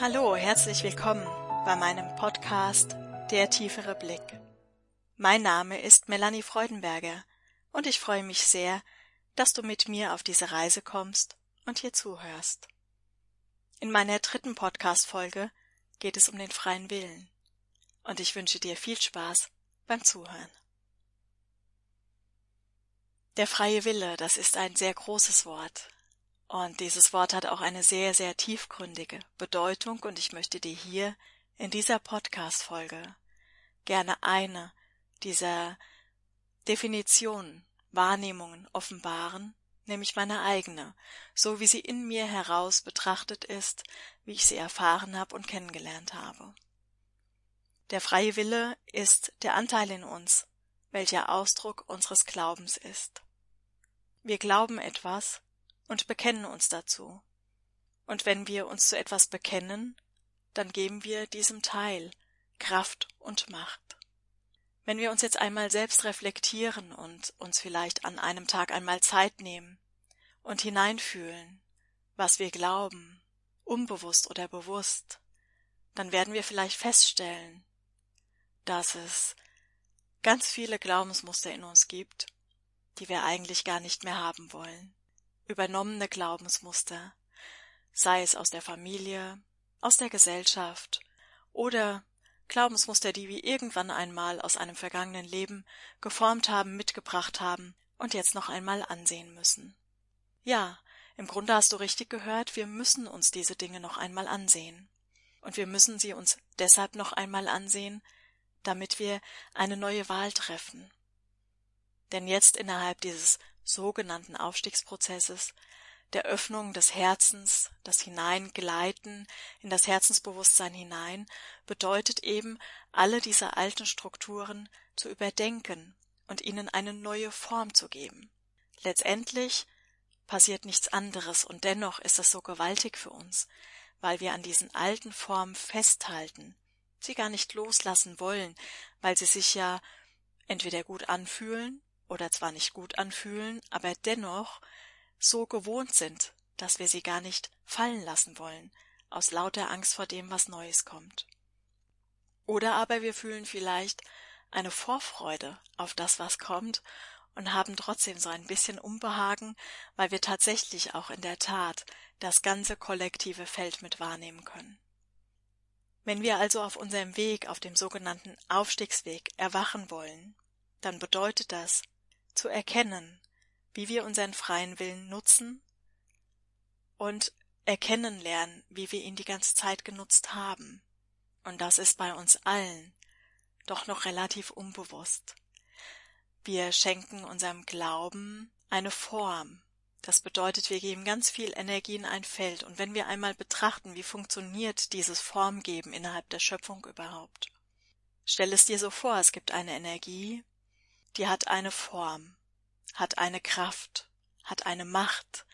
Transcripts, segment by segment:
Hallo, herzlich willkommen bei meinem Podcast Der tiefere Blick. Mein Name ist Melanie Freudenberger und ich freue mich sehr, dass du mit mir auf diese Reise kommst und hier zuhörst. In meiner dritten Podcast-Folge geht es um den freien Willen und ich wünsche dir viel Spaß beim Zuhören. Der freie Wille, das ist ein sehr großes Wort, und dieses Wort hat auch eine sehr, sehr tiefgründige Bedeutung und ich möchte dir hier in dieser Podcast-Folge gerne eine dieser Definitionen, Wahrnehmungen offenbaren, nämlich meine eigene, so wie sie in mir heraus betrachtet ist, wie ich sie erfahren habe und kennengelernt habe. Der freie Wille ist der Anteil in uns, welcher Ausdruck unseres Glaubens ist. Wir glauben etwas, und bekennen uns dazu. Und wenn wir uns zu etwas bekennen, dann geben wir diesem Teil Kraft und Macht. Wenn wir uns jetzt einmal selbst reflektieren und uns vielleicht an einem Tag einmal Zeit nehmen und hineinfühlen, was wir glauben, unbewusst oder bewusst, dann werden wir vielleicht feststellen, dass es ganz viele Glaubensmuster in uns gibt, die wir eigentlich gar nicht mehr haben wollen übernommene Glaubensmuster, sei es aus der Familie, aus der Gesellschaft oder Glaubensmuster, die wir irgendwann einmal aus einem vergangenen Leben geformt haben, mitgebracht haben und jetzt noch einmal ansehen müssen. Ja, im Grunde hast du richtig gehört, wir müssen uns diese Dinge noch einmal ansehen. Und wir müssen sie uns deshalb noch einmal ansehen, damit wir eine neue Wahl treffen. Denn jetzt innerhalb dieses sogenannten Aufstiegsprozesses, der Öffnung des Herzens, das Hineingleiten in das Herzensbewusstsein hinein, bedeutet eben, alle diese alten Strukturen zu überdenken und ihnen eine neue Form zu geben. Letztendlich passiert nichts anderes und dennoch ist es so gewaltig für uns, weil wir an diesen alten Formen festhalten, sie gar nicht loslassen wollen, weil sie sich ja entweder gut anfühlen oder zwar nicht gut anfühlen, aber dennoch so gewohnt sind, dass wir sie gar nicht fallen lassen wollen, aus lauter Angst vor dem, was Neues kommt. Oder aber wir fühlen vielleicht eine Vorfreude auf das, was kommt, und haben trotzdem so ein bisschen Unbehagen, weil wir tatsächlich auch in der Tat das ganze kollektive Feld mit wahrnehmen können. Wenn wir also auf unserem Weg, auf dem sogenannten Aufstiegsweg, erwachen wollen, dann bedeutet das, zu erkennen, wie wir unseren freien Willen nutzen und erkennen lernen, wie wir ihn die ganze Zeit genutzt haben. Und das ist bei uns allen doch noch relativ unbewusst. Wir schenken unserem Glauben eine Form. Das bedeutet, wir geben ganz viel Energie in ein Feld. Und wenn wir einmal betrachten, wie funktioniert dieses Formgeben innerhalb der Schöpfung überhaupt, stell es dir so vor, es gibt eine Energie, die hat eine Form, hat eine Kraft, hat eine Macht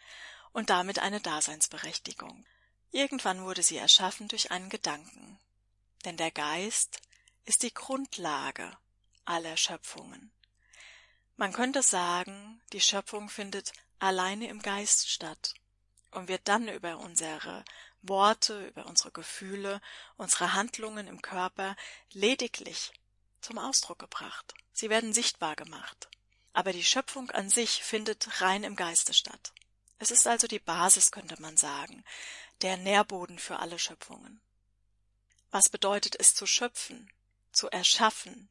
und damit eine Daseinsberechtigung. Irgendwann wurde sie erschaffen durch einen Gedanken. Denn der Geist ist die Grundlage aller Schöpfungen. Man könnte sagen, die Schöpfung findet alleine im Geist statt und wird dann über unsere Worte, über unsere Gefühle, unsere Handlungen im Körper lediglich zum Ausdruck gebracht. Sie werden sichtbar gemacht. Aber die Schöpfung an sich findet rein im Geiste statt. Es ist also die Basis, könnte man sagen, der Nährboden für alle Schöpfungen. Was bedeutet es zu schöpfen, zu erschaffen?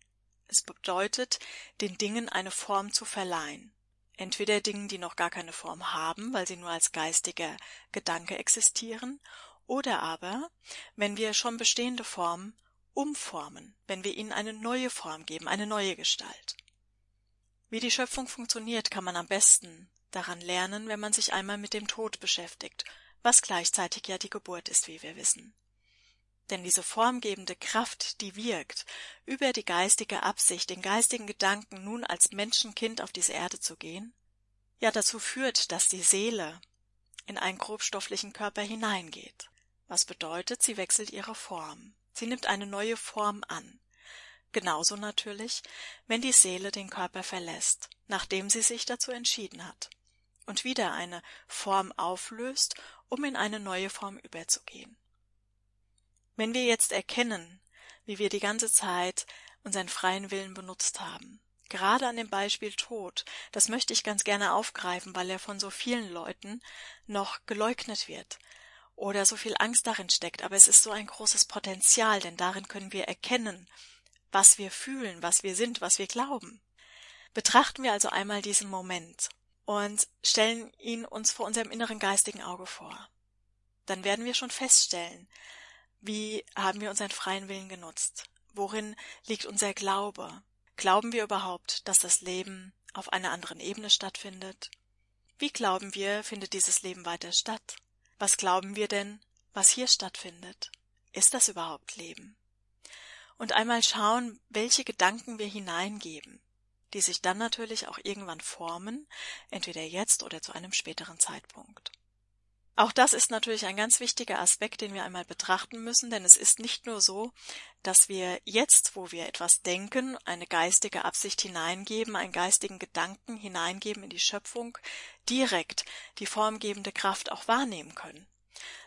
Es bedeutet, den Dingen eine Form zu verleihen. Entweder Dingen, die noch gar keine Form haben, weil sie nur als geistiger Gedanke existieren, oder aber, wenn wir schon bestehende Formen umformen, wenn wir ihnen eine neue Form geben, eine neue Gestalt. Wie die Schöpfung funktioniert, kann man am besten daran lernen, wenn man sich einmal mit dem Tod beschäftigt, was gleichzeitig ja die Geburt ist, wie wir wissen. Denn diese formgebende Kraft, die wirkt, über die geistige Absicht, den geistigen Gedanken, nun als Menschenkind auf diese Erde zu gehen, ja dazu führt, dass die Seele in einen grobstofflichen Körper hineingeht. Was bedeutet, sie wechselt ihre Form. Sie nimmt eine neue Form an. Genauso natürlich, wenn die Seele den Körper verlässt, nachdem sie sich dazu entschieden hat, und wieder eine Form auflöst, um in eine neue Form überzugehen. Wenn wir jetzt erkennen, wie wir die ganze Zeit unseren freien Willen benutzt haben, gerade an dem Beispiel Tod, das möchte ich ganz gerne aufgreifen, weil er von so vielen Leuten noch geleugnet wird oder so viel Angst darin steckt, aber es ist so ein großes Potenzial, denn darin können wir erkennen, was wir fühlen, was wir sind, was wir glauben. Betrachten wir also einmal diesen Moment und stellen ihn uns vor unserem inneren geistigen Auge vor. Dann werden wir schon feststellen, wie haben wir unseren freien Willen genutzt? Worin liegt unser Glaube? Glauben wir überhaupt, dass das Leben auf einer anderen Ebene stattfindet? Wie glauben wir, findet dieses Leben weiter statt? Was glauben wir denn, was hier stattfindet? Ist das überhaupt Leben? und einmal schauen, welche Gedanken wir hineingeben, die sich dann natürlich auch irgendwann formen, entweder jetzt oder zu einem späteren Zeitpunkt. Auch das ist natürlich ein ganz wichtiger Aspekt, den wir einmal betrachten müssen, denn es ist nicht nur so, dass wir jetzt, wo wir etwas denken, eine geistige Absicht hineingeben, einen geistigen Gedanken hineingeben in die Schöpfung, direkt die formgebende Kraft auch wahrnehmen können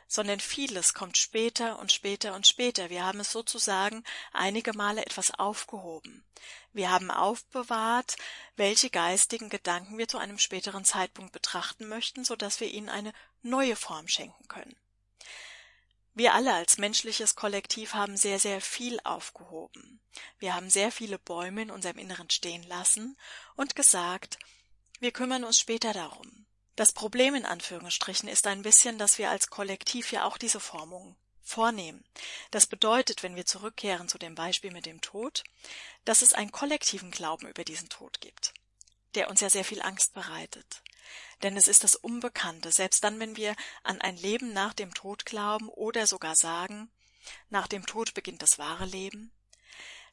sondern vieles kommt später und später und später. Wir haben es sozusagen einige Male etwas aufgehoben. Wir haben aufbewahrt, welche geistigen Gedanken wir zu einem späteren Zeitpunkt betrachten möchten, so dass wir ihnen eine neue Form schenken können. Wir alle als menschliches Kollektiv haben sehr, sehr viel aufgehoben. Wir haben sehr viele Bäume in unserem Inneren stehen lassen und gesagt, wir kümmern uns später darum. Das Problem in Anführungsstrichen ist ein bisschen, dass wir als Kollektiv ja auch diese Formung vornehmen. Das bedeutet, wenn wir zurückkehren zu dem Beispiel mit dem Tod, dass es einen kollektiven Glauben über diesen Tod gibt, der uns ja sehr viel Angst bereitet. Denn es ist das Unbekannte, selbst dann, wenn wir an ein Leben nach dem Tod glauben oder sogar sagen, nach dem Tod beginnt das wahre Leben,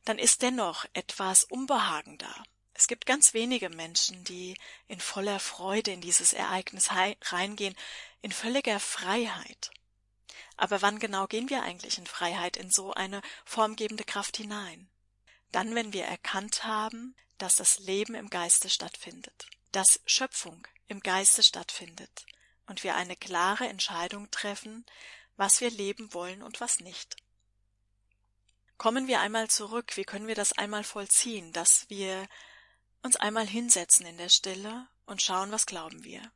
dann ist dennoch etwas Unbehagen da. Es gibt ganz wenige Menschen, die in voller Freude in dieses Ereignis reingehen, in völliger Freiheit. Aber wann genau gehen wir eigentlich in Freiheit in so eine formgebende Kraft hinein? Dann, wenn wir erkannt haben, dass das Leben im Geiste stattfindet, dass Schöpfung im Geiste stattfindet und wir eine klare Entscheidung treffen, was wir leben wollen und was nicht. Kommen wir einmal zurück, wie können wir das einmal vollziehen, dass wir uns einmal hinsetzen in der Stille und schauen, was glauben wir.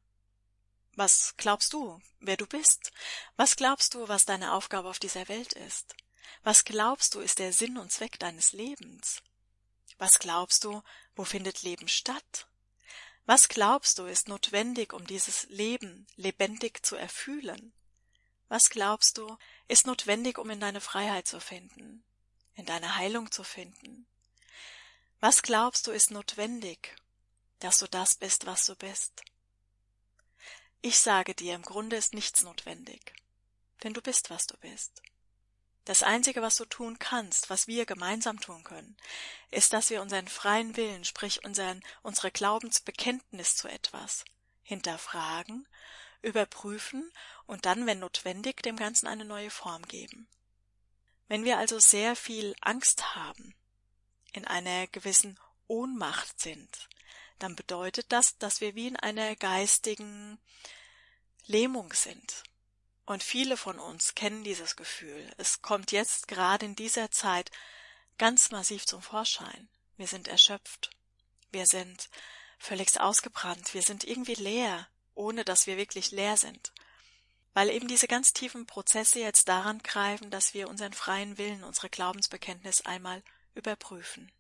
Was glaubst du, wer du bist? Was glaubst du, was deine Aufgabe auf dieser Welt ist? Was glaubst du, ist der Sinn und Zweck deines Lebens? Was glaubst du, wo findet Leben statt? Was glaubst du, ist notwendig, um dieses Leben lebendig zu erfühlen? Was glaubst du, ist notwendig, um in deine Freiheit zu finden, in deine Heilung zu finden, was glaubst du ist notwendig, dass du das bist, was du bist? Ich sage dir, im Grunde ist nichts notwendig, denn du bist, was du bist. Das Einzige, was du tun kannst, was wir gemeinsam tun können, ist, dass wir unseren freien Willen, sprich unseren, unsere Glaubensbekenntnis zu etwas, hinterfragen, überprüfen und dann, wenn notwendig, dem Ganzen eine neue Form geben. Wenn wir also sehr viel Angst haben, in einer gewissen Ohnmacht sind, dann bedeutet das, dass wir wie in einer geistigen Lähmung sind. Und viele von uns kennen dieses Gefühl. Es kommt jetzt gerade in dieser Zeit ganz massiv zum Vorschein. Wir sind erschöpft. Wir sind völlig ausgebrannt. Wir sind irgendwie leer, ohne dass wir wirklich leer sind. Weil eben diese ganz tiefen Prozesse jetzt daran greifen, dass wir unseren freien Willen, unsere Glaubensbekenntnis einmal überprüfen.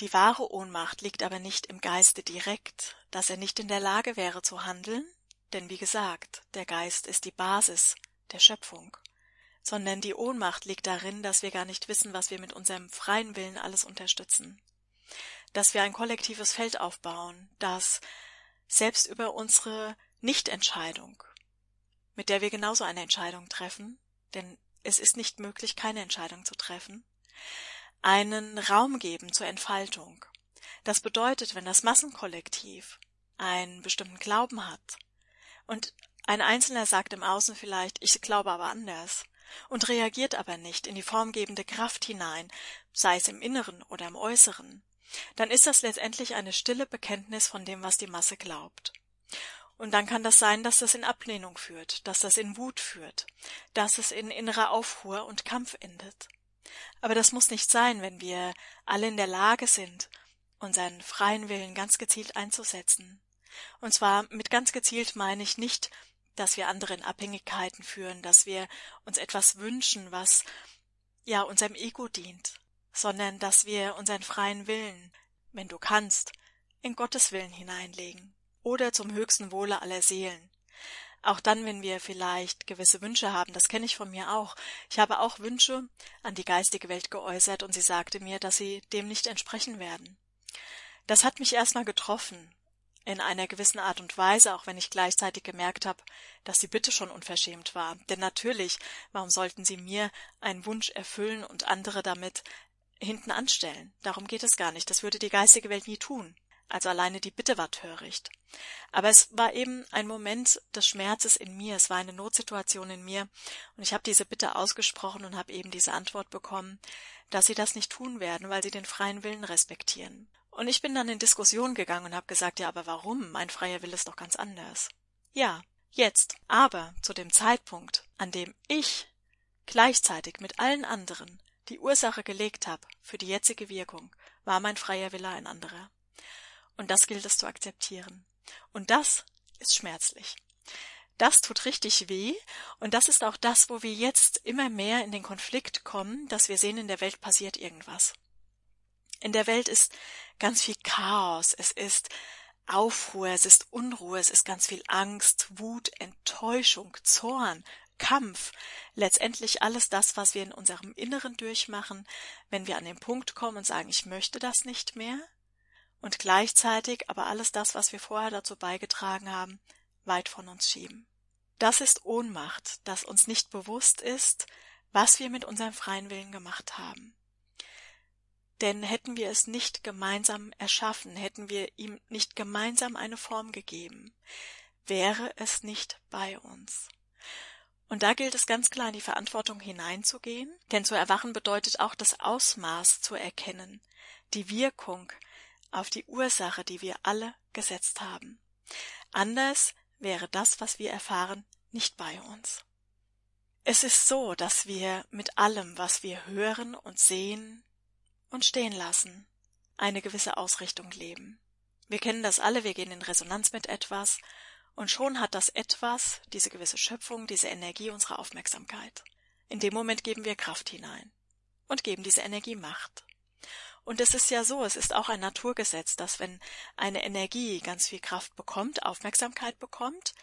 Die wahre Ohnmacht liegt aber nicht im Geiste direkt, dass er nicht in der Lage wäre zu handeln, denn wie gesagt, der Geist ist die Basis der Schöpfung, sondern die Ohnmacht liegt darin, dass wir gar nicht wissen, was wir mit unserem freien Willen alles unterstützen, dass wir ein kollektives Feld aufbauen, das selbst über unsere Nichtentscheidung, mit der wir genauso eine Entscheidung treffen, denn es ist nicht möglich, keine Entscheidung zu treffen, einen Raum geben zur Entfaltung. Das bedeutet, wenn das Massenkollektiv einen bestimmten Glauben hat Und ein Einzelner sagt im Außen vielleicht, ich glaube aber anders und reagiert aber nicht in die formgebende Kraft hinein, sei es im Inneren oder im Äußeren, dann ist das letztendlich eine stille Bekenntnis von dem, was die Masse glaubt. Und dann kann das sein, dass das in Ablehnung führt, dass das in Wut führt, dass es in innerer Aufruhr und Kampf endet. Aber das muss nicht sein, wenn wir alle in der Lage sind, unseren freien Willen ganz gezielt einzusetzen. Und zwar mit ganz gezielt meine ich nicht, dass wir andere in Abhängigkeiten führen, dass wir uns etwas wünschen, was ja unserem Ego dient, sondern dass wir unseren freien Willen, wenn du kannst, in Gottes Willen hineinlegen oder zum höchsten Wohle aller Seelen. Auch dann, wenn wir vielleicht gewisse Wünsche haben, das kenne ich von mir auch. Ich habe auch Wünsche an die geistige Welt geäußert und sie sagte mir, dass sie dem nicht entsprechen werden. Das hat mich erstmal getroffen, in einer gewissen Art und Weise, auch wenn ich gleichzeitig gemerkt habe, dass die Bitte schon unverschämt war. Denn natürlich, warum sollten sie mir einen Wunsch erfüllen und andere damit hinten anstellen? Darum geht es gar nicht. Das würde die geistige Welt nie tun. Also alleine die Bitte war töricht. Aber es war eben ein Moment des Schmerzes in mir, es war eine Notsituation in mir, und ich habe diese Bitte ausgesprochen und habe eben diese Antwort bekommen, dass sie das nicht tun werden, weil sie den freien Willen respektieren. Und ich bin dann in Diskussion gegangen und habe gesagt, ja, aber warum? Mein freier Wille ist doch ganz anders. Ja, jetzt. Aber zu dem Zeitpunkt, an dem ich gleichzeitig mit allen anderen die Ursache gelegt habe für die jetzige Wirkung, war mein freier Wille ein anderer. Und das gilt es zu akzeptieren. Und das ist schmerzlich. Das tut richtig weh, und das ist auch das, wo wir jetzt immer mehr in den Konflikt kommen, dass wir sehen, in der Welt passiert irgendwas. In der Welt ist ganz viel Chaos, es ist Aufruhr, es ist Unruhe, es ist ganz viel Angst, Wut, Enttäuschung, Zorn, Kampf, letztendlich alles das, was wir in unserem Inneren durchmachen, wenn wir an den Punkt kommen und sagen, ich möchte das nicht mehr, und gleichzeitig aber alles das, was wir vorher dazu beigetragen haben, weit von uns schieben. Das ist Ohnmacht, dass uns nicht bewusst ist, was wir mit unserem freien Willen gemacht haben. Denn hätten wir es nicht gemeinsam erschaffen, hätten wir ihm nicht gemeinsam eine Form gegeben, wäre es nicht bei uns. Und da gilt es ganz klar in die Verantwortung hineinzugehen, denn zu erwachen bedeutet auch das Ausmaß zu erkennen, die Wirkung auf die Ursache, die wir alle gesetzt haben. Anders wäre das, was wir erfahren, nicht bei uns. Es ist so, dass wir mit allem, was wir hören und sehen, und stehen lassen, eine gewisse Ausrichtung leben. Wir kennen das alle, wir gehen in Resonanz mit etwas, und schon hat das etwas, diese gewisse Schöpfung, diese Energie unsere Aufmerksamkeit. In dem Moment geben wir Kraft hinein und geben diese Energie Macht. Und es ist ja so, es ist auch ein Naturgesetz, dass wenn eine Energie ganz viel Kraft bekommt, Aufmerksamkeit bekommt,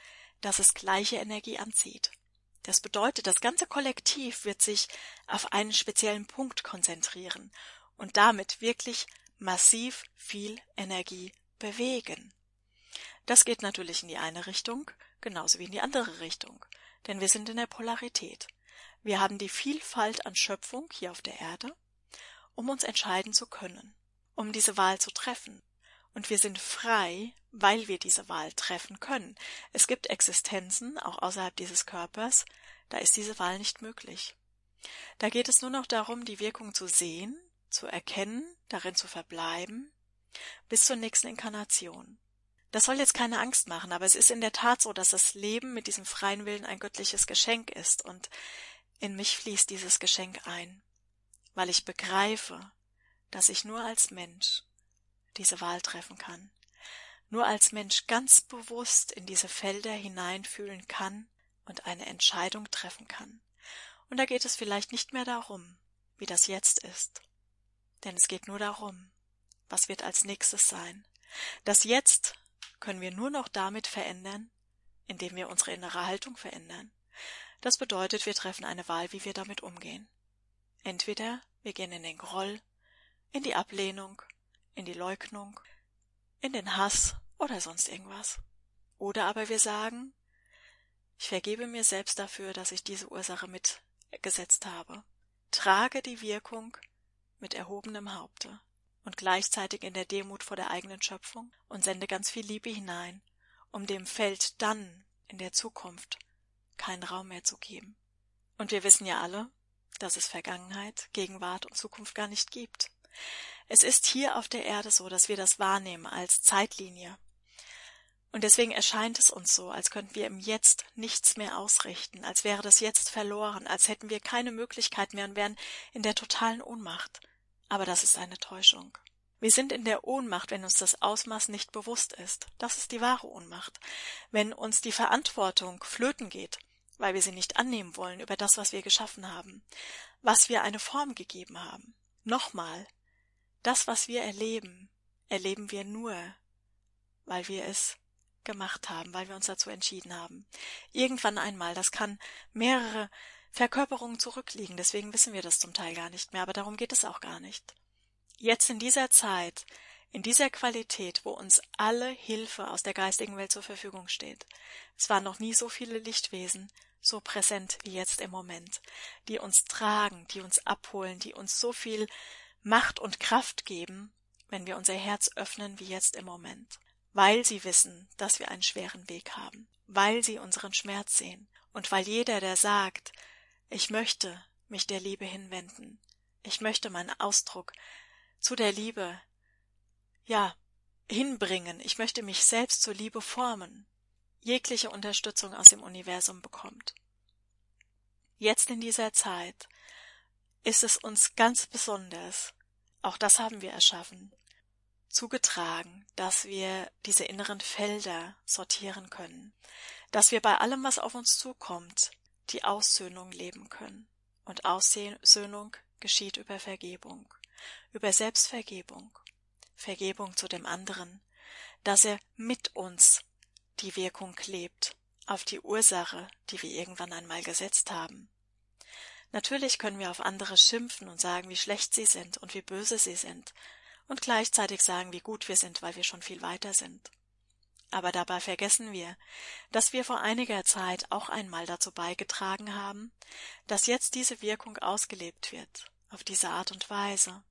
dass es gleiche Energie anzieht. Das bedeutet, das ganze Kollektiv wird sich auf einen speziellen Punkt konzentrieren und damit wirklich massiv viel Energie bewegen. Das geht natürlich in die eine Richtung, genauso wie in die andere Richtung, denn wir sind in der Polarität. Wir haben die Vielfalt an Schöpfung hier auf der Erde, um uns entscheiden zu können, um diese Wahl zu treffen. Und wir sind frei, weil wir diese Wahl treffen können. Es gibt Existenzen, auch außerhalb dieses Körpers, da ist diese Wahl nicht möglich. Da geht es nur noch darum, die Wirkung zu sehen zu erkennen, darin zu verbleiben, bis zur nächsten Inkarnation. Das soll jetzt keine Angst machen, aber es ist in der Tat so, dass das Leben mit diesem freien Willen ein göttliches Geschenk ist, und in mich fließt dieses Geschenk ein, weil ich begreife, dass ich nur als Mensch diese Wahl treffen kann, nur als Mensch ganz bewusst in diese Felder hineinfühlen kann und eine Entscheidung treffen kann. Und da geht es vielleicht nicht mehr darum, wie das jetzt ist, denn es geht nur darum, was wird als nächstes sein. Das Jetzt können wir nur noch damit verändern, indem wir unsere innere Haltung verändern. Das bedeutet, wir treffen eine Wahl, wie wir damit umgehen. Entweder wir gehen in den Groll, in die Ablehnung, in die Leugnung, in den Hass oder sonst irgendwas. Oder aber wir sagen, ich vergebe mir selbst dafür, dass ich diese Ursache mitgesetzt habe, trage die Wirkung mit erhobenem Haupte und gleichzeitig in der Demut vor der eigenen Schöpfung und sende ganz viel Liebe hinein, um dem Feld dann in der Zukunft keinen Raum mehr zu geben. Und wir wissen ja alle, dass es Vergangenheit, Gegenwart und Zukunft gar nicht gibt. Es ist hier auf der Erde so, dass wir das wahrnehmen als Zeitlinie. Und deswegen erscheint es uns so, als könnten wir im Jetzt nichts mehr ausrichten, als wäre das Jetzt verloren, als hätten wir keine Möglichkeit mehr und wären in der totalen Ohnmacht. Aber das ist eine Täuschung. Wir sind in der Ohnmacht, wenn uns das Ausmaß nicht bewusst ist. Das ist die wahre Ohnmacht. Wenn uns die Verantwortung flöten geht, weil wir sie nicht annehmen wollen über das, was wir geschaffen haben, was wir eine Form gegeben haben. Nochmal, das, was wir erleben, erleben wir nur, weil wir es gemacht haben, weil wir uns dazu entschieden haben. Irgendwann einmal, das kann mehrere Verkörperungen zurückliegen, deswegen wissen wir das zum Teil gar nicht mehr, aber darum geht es auch gar nicht. Jetzt in dieser Zeit, in dieser Qualität, wo uns alle Hilfe aus der geistigen Welt zur Verfügung steht. Es waren noch nie so viele Lichtwesen so präsent wie jetzt im Moment, die uns tragen, die uns abholen, die uns so viel Macht und Kraft geben, wenn wir unser Herz öffnen wie jetzt im Moment, weil sie wissen, dass wir einen schweren Weg haben, weil sie unseren Schmerz sehen. Und weil jeder, der sagt, ich möchte mich der Liebe hinwenden, ich möchte meinen Ausdruck zu der Liebe, ja, hinbringen, ich möchte mich selbst zur Liebe formen, jegliche Unterstützung aus dem Universum bekommt. Jetzt in dieser Zeit ist es uns ganz besonders, auch das haben wir erschaffen, zugetragen, dass wir diese inneren Felder sortieren können, dass wir bei allem, was auf uns zukommt, die Aussöhnung leben können. Und Aussöhnung geschieht über Vergebung über Selbstvergebung, Vergebung zu dem anderen, dass er mit uns die Wirkung klebt auf die Ursache, die wir irgendwann einmal gesetzt haben. Natürlich können wir auf andere schimpfen und sagen, wie schlecht sie sind und wie böse sie sind, und gleichzeitig sagen, wie gut wir sind, weil wir schon viel weiter sind. Aber dabei vergessen wir, dass wir vor einiger Zeit auch einmal dazu beigetragen haben, dass jetzt diese Wirkung ausgelebt wird, auf diese Art und Weise.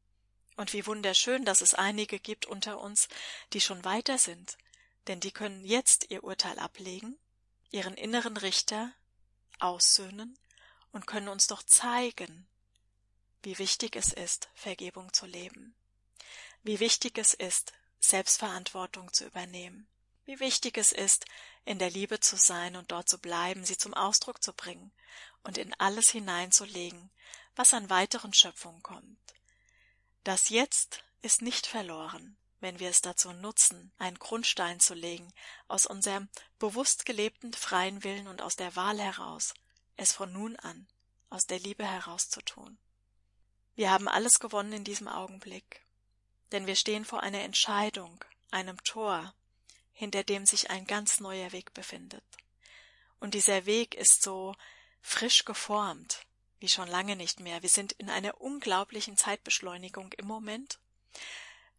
Und wie wunderschön, dass es einige gibt unter uns, die schon weiter sind, denn die können jetzt ihr Urteil ablegen, ihren inneren Richter aussöhnen und können uns doch zeigen, wie wichtig es ist, Vergebung zu leben, wie wichtig es ist, Selbstverantwortung zu übernehmen, wie wichtig es ist, in der Liebe zu sein und dort zu bleiben, sie zum Ausdruck zu bringen und in alles hineinzulegen, was an weiteren Schöpfungen kommt. Das Jetzt ist nicht verloren, wenn wir es dazu nutzen, einen Grundstein zu legen, aus unserem bewusst gelebten freien Willen und aus der Wahl heraus, es von nun an aus der Liebe heraus zu tun. Wir haben alles gewonnen in diesem Augenblick, denn wir stehen vor einer Entscheidung, einem Tor, hinter dem sich ein ganz neuer Weg befindet. Und dieser Weg ist so frisch geformt, wie schon lange nicht mehr. Wir sind in einer unglaublichen Zeitbeschleunigung im Moment.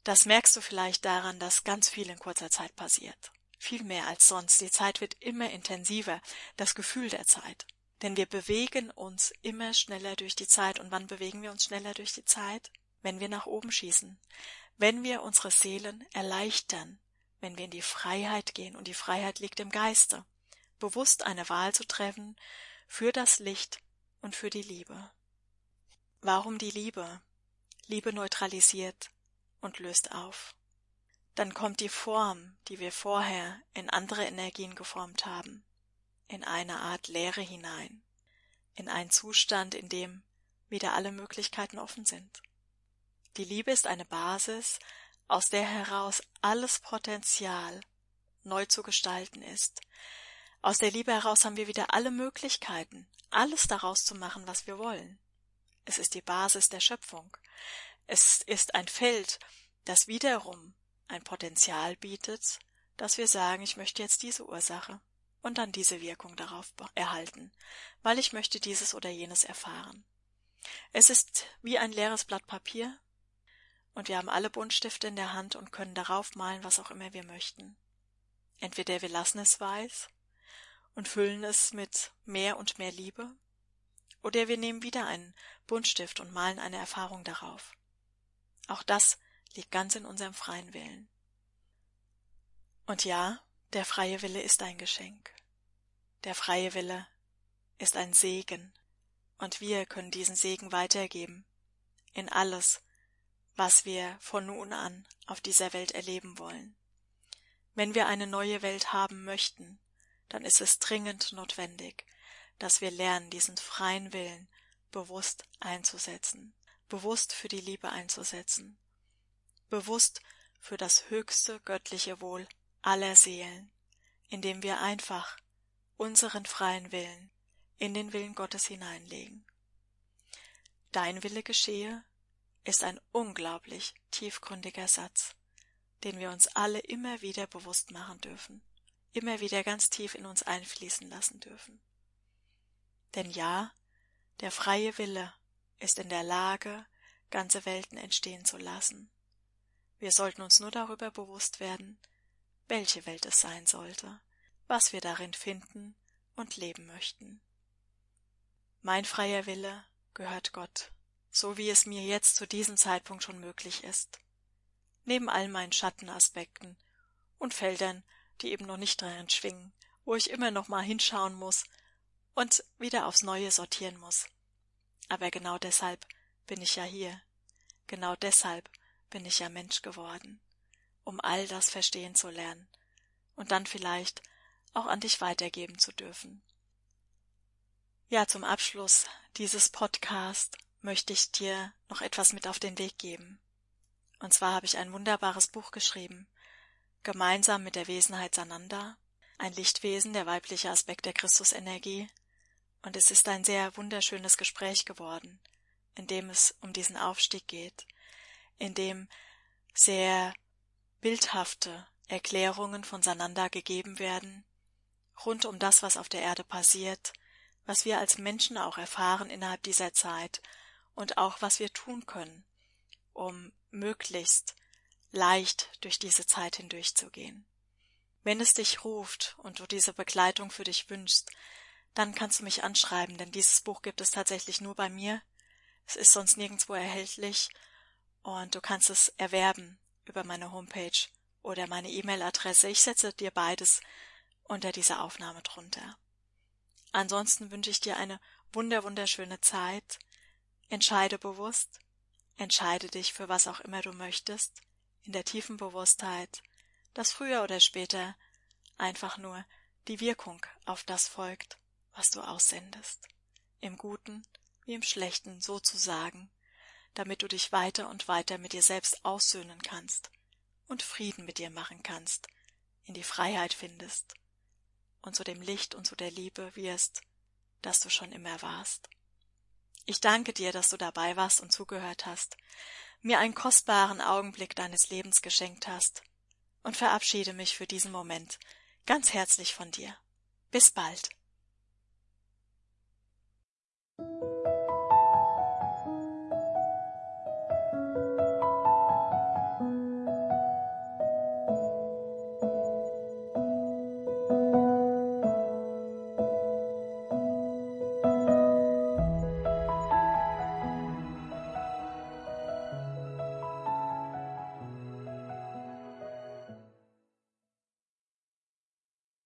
Das merkst du vielleicht daran, dass ganz viel in kurzer Zeit passiert. Viel mehr als sonst. Die Zeit wird immer intensiver, das Gefühl der Zeit. Denn wir bewegen uns immer schneller durch die Zeit. Und wann bewegen wir uns schneller durch die Zeit? Wenn wir nach oben schießen. Wenn wir unsere Seelen erleichtern. Wenn wir in die Freiheit gehen. Und die Freiheit liegt im Geiste. Bewusst eine Wahl zu treffen für das Licht, und für die Liebe. Warum die Liebe? Liebe neutralisiert und löst auf. Dann kommt die Form, die wir vorher in andere Energien geformt haben, in eine Art Leere hinein, in einen Zustand, in dem wieder alle Möglichkeiten offen sind. Die Liebe ist eine Basis, aus der heraus alles Potenzial neu zu gestalten ist. Aus der Liebe heraus haben wir wieder alle Möglichkeiten, alles daraus zu machen, was wir wollen. Es ist die Basis der Schöpfung. Es ist ein Feld, das wiederum ein Potenzial bietet, dass wir sagen, ich möchte jetzt diese Ursache und dann diese Wirkung darauf erhalten, weil ich möchte dieses oder jenes erfahren. Es ist wie ein leeres Blatt Papier, und wir haben alle Buntstifte in der Hand und können darauf malen, was auch immer wir möchten. Entweder wir lassen es weiß und füllen es mit mehr und mehr Liebe? Oder wir nehmen wieder einen Buntstift und malen eine Erfahrung darauf. Auch das liegt ganz in unserem freien Willen. Und ja, der freie Wille ist ein Geschenk. der freie Wille ist ein Segen, und wir können diesen Segen weitergeben in alles, was wir von nun an auf dieser Welt erleben wollen. Wenn wir eine neue Welt haben möchten, dann ist es dringend notwendig, dass wir lernen, diesen freien Willen bewusst einzusetzen, bewusst für die Liebe einzusetzen, bewusst für das höchste göttliche Wohl aller Seelen, indem wir einfach unseren freien Willen in den Willen Gottes hineinlegen. Dein Wille geschehe ist ein unglaublich tiefgründiger Satz, den wir uns alle immer wieder bewusst machen dürfen, immer wieder ganz tief in uns einfließen lassen dürfen. Denn ja, der freie Wille ist in der Lage, ganze Welten entstehen zu lassen. Wir sollten uns nur darüber bewusst werden, welche Welt es sein sollte, was wir darin finden und leben möchten. Mein freier Wille gehört Gott, so wie es mir jetzt zu diesem Zeitpunkt schon möglich ist. Neben all meinen Schattenaspekten und Feldern, die eben noch nicht darin schwingen, wo ich immer noch mal hinschauen muss und wieder aufs Neue sortieren muss. Aber genau deshalb bin ich ja hier. Genau deshalb bin ich ja Mensch geworden, um all das verstehen zu lernen und dann vielleicht auch an dich weitergeben zu dürfen. Ja, zum Abschluss dieses Podcast möchte ich dir noch etwas mit auf den Weg geben. Und zwar habe ich ein wunderbares Buch geschrieben, gemeinsam mit der Wesenheit Sananda, ein Lichtwesen, der weibliche Aspekt der Christusenergie, und es ist ein sehr wunderschönes Gespräch geworden, in dem es um diesen Aufstieg geht, in dem sehr bildhafte Erklärungen von Sananda gegeben werden, rund um das, was auf der Erde passiert, was wir als Menschen auch erfahren innerhalb dieser Zeit und auch was wir tun können, um möglichst leicht durch diese Zeit hindurchzugehen. Wenn es dich ruft und du diese Begleitung für dich wünschst, dann kannst du mich anschreiben, denn dieses Buch gibt es tatsächlich nur bei mir. Es ist sonst nirgendwo erhältlich und du kannst es erwerben über meine Homepage oder meine E-Mail-Adresse. Ich setze dir beides unter dieser Aufnahme drunter. Ansonsten wünsche ich dir eine wunder wunderschöne Zeit. Entscheide bewusst, entscheide dich für was auch immer du möchtest, in der tiefen Bewusstheit, dass früher oder später einfach nur die Wirkung auf das folgt, was du aussendest, im Guten wie im Schlechten sozusagen, damit du dich weiter und weiter mit dir selbst aussöhnen kannst und Frieden mit dir machen kannst, in die Freiheit findest und zu dem Licht und zu der Liebe wirst, das du schon immer warst. Ich danke dir, dass du dabei warst und zugehört hast, mir einen kostbaren Augenblick deines Lebens geschenkt hast und verabschiede mich für diesen Moment ganz herzlich von dir. Bis bald.